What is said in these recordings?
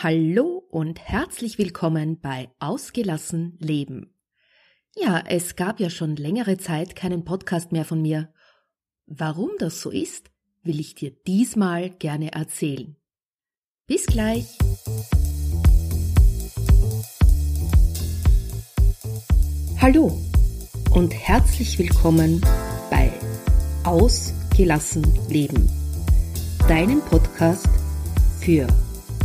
Hallo und herzlich willkommen bei Ausgelassen Leben. Ja, es gab ja schon längere Zeit keinen Podcast mehr von mir. Warum das so ist, will ich dir diesmal gerne erzählen. Bis gleich. Hallo und herzlich willkommen bei Ausgelassen Leben, deinem Podcast für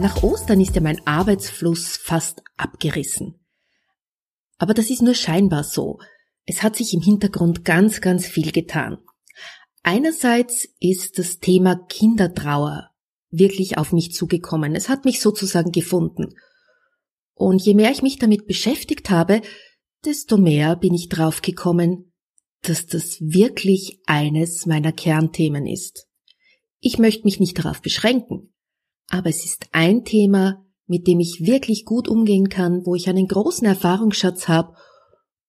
Nach Ostern ist ja mein Arbeitsfluss fast abgerissen. Aber das ist nur scheinbar so. Es hat sich im Hintergrund ganz, ganz viel getan. Einerseits ist das Thema Kindertrauer wirklich auf mich zugekommen. Es hat mich sozusagen gefunden. Und je mehr ich mich damit beschäftigt habe, desto mehr bin ich drauf gekommen, dass das wirklich eines meiner Kernthemen ist. Ich möchte mich nicht darauf beschränken. Aber es ist ein Thema, mit dem ich wirklich gut umgehen kann, wo ich einen großen Erfahrungsschatz habe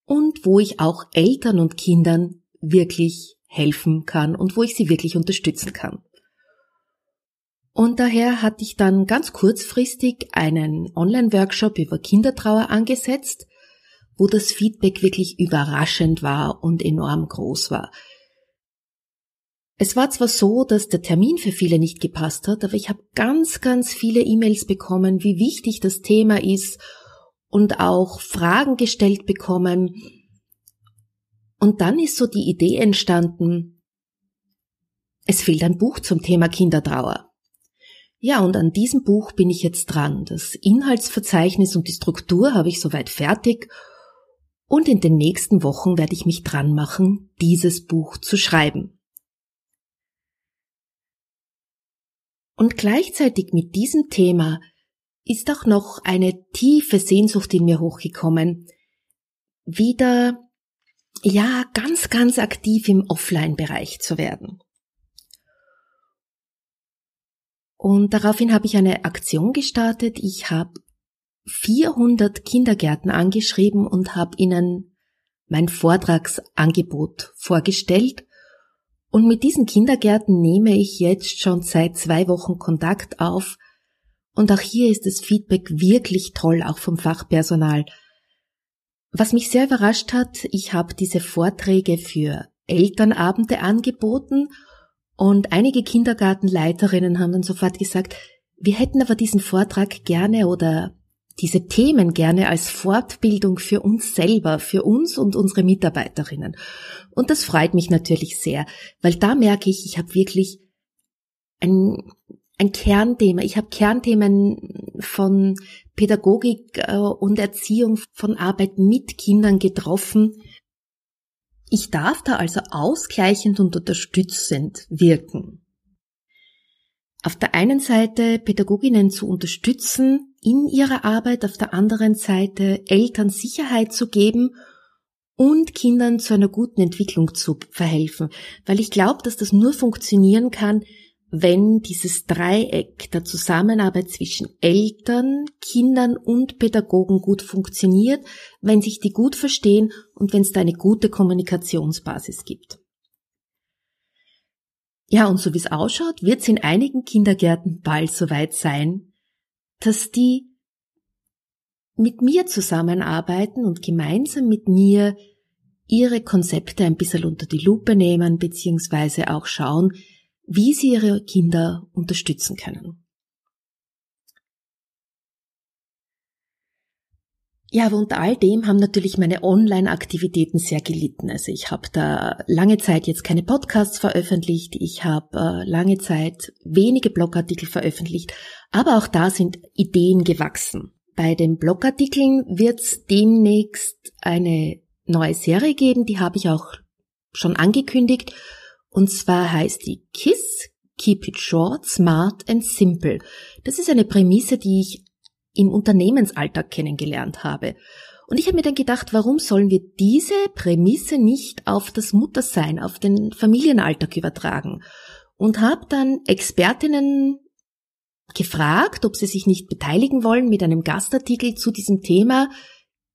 und wo ich auch Eltern und Kindern wirklich helfen kann und wo ich sie wirklich unterstützen kann. Und daher hatte ich dann ganz kurzfristig einen Online-Workshop über Kindertrauer angesetzt, wo das Feedback wirklich überraschend war und enorm groß war. Es war zwar so, dass der Termin für viele nicht gepasst hat, aber ich habe ganz, ganz viele E-Mails bekommen, wie wichtig das Thema ist und auch Fragen gestellt bekommen. Und dann ist so die Idee entstanden, es fehlt ein Buch zum Thema Kindertrauer. Ja, und an diesem Buch bin ich jetzt dran. Das Inhaltsverzeichnis und die Struktur habe ich soweit fertig und in den nächsten Wochen werde ich mich dran machen, dieses Buch zu schreiben. Und gleichzeitig mit diesem Thema ist auch noch eine tiefe Sehnsucht in mir hochgekommen, wieder, ja, ganz, ganz aktiv im Offline-Bereich zu werden. Und daraufhin habe ich eine Aktion gestartet. Ich habe 400 Kindergärten angeschrieben und habe ihnen mein Vortragsangebot vorgestellt und mit diesen Kindergärten nehme ich jetzt schon seit zwei Wochen Kontakt auf. Und auch hier ist das Feedback wirklich toll, auch vom Fachpersonal. Was mich sehr überrascht hat, ich habe diese Vorträge für Elternabende angeboten und einige Kindergartenleiterinnen haben dann sofort gesagt, wir hätten aber diesen Vortrag gerne oder diese Themen gerne als Fortbildung für uns selber, für uns und unsere Mitarbeiterinnen. Und das freut mich natürlich sehr, weil da merke ich, ich habe wirklich ein, ein Kernthema. Ich habe Kernthemen von Pädagogik äh, und Erziehung, von Arbeit mit Kindern getroffen. Ich darf da also ausgleichend und unterstützend wirken. Auf der einen Seite Pädagoginnen zu unterstützen, in ihrer Arbeit auf der anderen Seite Eltern Sicherheit zu geben und Kindern zu einer guten Entwicklung zu verhelfen. Weil ich glaube, dass das nur funktionieren kann, wenn dieses Dreieck der Zusammenarbeit zwischen Eltern, Kindern und Pädagogen gut funktioniert, wenn sich die gut verstehen und wenn es da eine gute Kommunikationsbasis gibt. Ja, und so wie es ausschaut, wird es in einigen Kindergärten bald soweit sein, dass die mit mir zusammenarbeiten und gemeinsam mit mir ihre Konzepte ein bisschen unter die Lupe nehmen, beziehungsweise auch schauen, wie sie ihre Kinder unterstützen können. Ja, aber unter all dem haben natürlich meine Online-Aktivitäten sehr gelitten. Also ich habe da lange Zeit jetzt keine Podcasts veröffentlicht, ich habe äh, lange Zeit wenige Blogartikel veröffentlicht, aber auch da sind Ideen gewachsen. Bei den Blogartikeln wird es demnächst eine neue Serie geben, die habe ich auch schon angekündigt. Und zwar heißt die KISS, Keep it short, smart and simple. Das ist eine Prämisse, die ich im Unternehmensalltag kennengelernt habe. Und ich habe mir dann gedacht, warum sollen wir diese Prämisse nicht auf das Muttersein, auf den Familienalltag übertragen? Und habe dann Expertinnen gefragt, ob sie sich nicht beteiligen wollen mit einem Gastartikel zu diesem Thema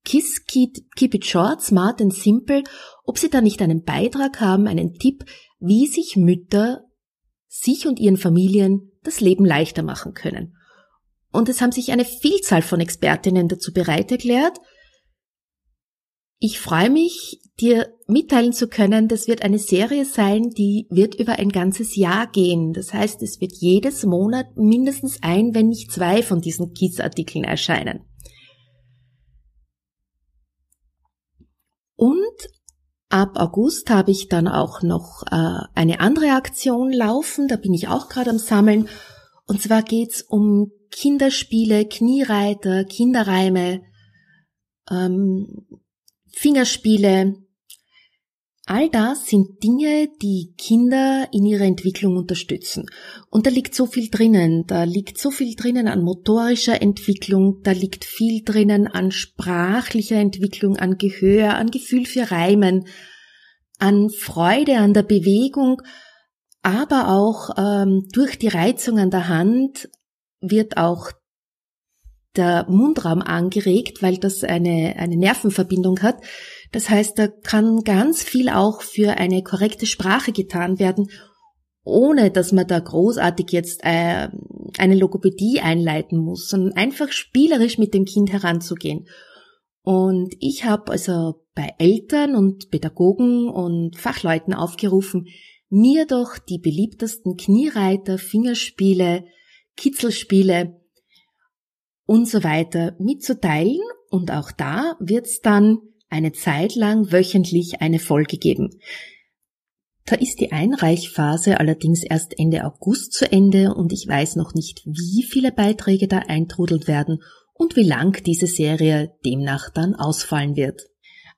Kiss, keep, keep it short, smart and simple, ob sie da nicht einen Beitrag haben, einen Tipp, wie sich Mütter sich und ihren Familien das Leben leichter machen können. Und es haben sich eine Vielzahl von Expertinnen dazu bereit erklärt. Ich freue mich, dir mitteilen zu können, das wird eine Serie sein, die wird über ein ganzes Jahr gehen. Das heißt, es wird jedes Monat mindestens ein, wenn nicht zwei von diesen Kids-Artikeln erscheinen. Und ab August habe ich dann auch noch äh, eine andere Aktion laufen, da bin ich auch gerade am Sammeln. Und zwar geht's um Kinderspiele, Kniereiter, Kinderreime, ähm, Fingerspiele. All das sind Dinge, die Kinder in ihrer Entwicklung unterstützen. Und da liegt so viel drinnen. Da liegt so viel drinnen an motorischer Entwicklung, da liegt viel drinnen an sprachlicher Entwicklung, an Gehör, an Gefühl für Reimen, an Freude an der Bewegung, aber auch ähm, durch die Reizung an der Hand wird auch der Mundraum angeregt, weil das eine, eine Nervenverbindung hat. Das heißt, da kann ganz viel auch für eine korrekte Sprache getan werden, ohne dass man da großartig jetzt äh, eine Logopädie einleiten muss, sondern einfach spielerisch mit dem Kind heranzugehen. Und ich habe also bei Eltern und Pädagogen und Fachleuten aufgerufen, mir doch die beliebtesten Kniereiter, Fingerspiele, Kitzelspiele und so weiter mitzuteilen und auch da wird's dann eine Zeit lang wöchentlich eine Folge geben. Da ist die Einreichphase allerdings erst Ende August zu Ende und ich weiß noch nicht, wie viele Beiträge da eintrudelt werden und wie lang diese Serie demnach dann ausfallen wird.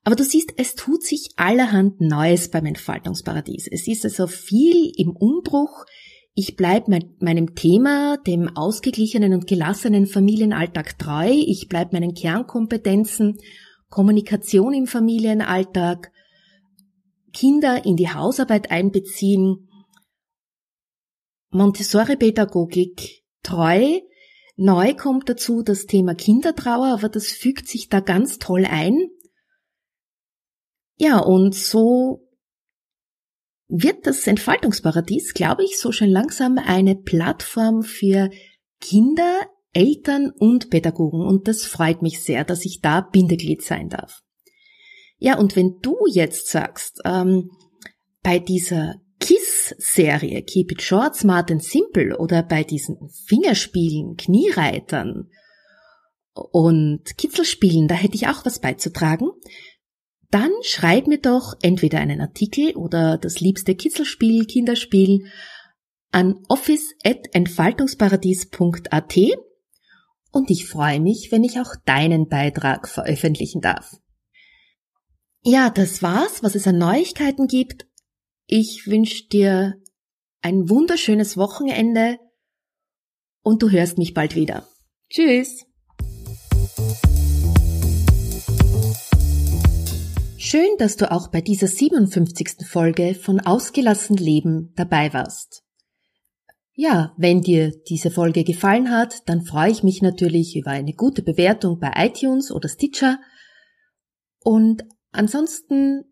Aber du siehst, es tut sich allerhand Neues beim Entfaltungsparadies. Es ist also viel im Umbruch, ich bleibe mein, meinem Thema, dem ausgeglichenen und gelassenen Familienalltag treu. Ich bleibe meinen Kernkompetenzen, Kommunikation im Familienalltag, Kinder in die Hausarbeit einbeziehen, Montessori-Pädagogik treu. Neu kommt dazu das Thema Kindertrauer, aber das fügt sich da ganz toll ein. Ja, und so wird das Entfaltungsparadies, glaube ich, so schon langsam eine Plattform für Kinder, Eltern und Pädagogen. Und das freut mich sehr, dass ich da Bindeglied sein darf. Ja, und wenn du jetzt sagst, ähm, bei dieser KISS-Serie, Keep It Short, Smart and Simple, oder bei diesen Fingerspielen, Kniereitern und Kitzelspielen, da hätte ich auch was beizutragen, dann schreib mir doch entweder einen Artikel oder das liebste Kitzelspiel, Kinderspiel an office.entfaltungsparadies.at und ich freue mich, wenn ich auch deinen Beitrag veröffentlichen darf. Ja, das war's, was es an Neuigkeiten gibt. Ich wünsche dir ein wunderschönes Wochenende und du hörst mich bald wieder. Tschüss! Schön, dass du auch bei dieser 57. Folge von Ausgelassen Leben dabei warst. Ja, wenn dir diese Folge gefallen hat, dann freue ich mich natürlich über eine gute Bewertung bei iTunes oder Stitcher. Und ansonsten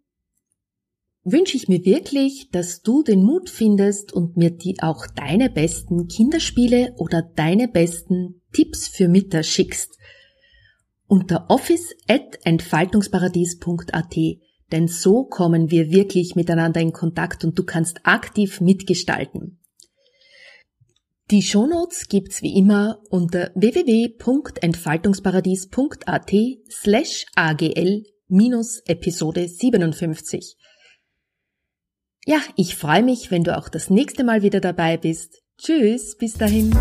wünsche ich mir wirklich, dass du den Mut findest und mir die auch deine besten Kinderspiele oder deine besten Tipps für Mütter schickst unter office.entfaltungsparadies.at, denn so kommen wir wirklich miteinander in Kontakt und du kannst aktiv mitgestalten. Die Shownotes gibt's wie immer unter www.entfaltungsparadies.at slash agl minus Episode 57. Ja, ich freue mich, wenn du auch das nächste Mal wieder dabei bist. Tschüss, bis dahin.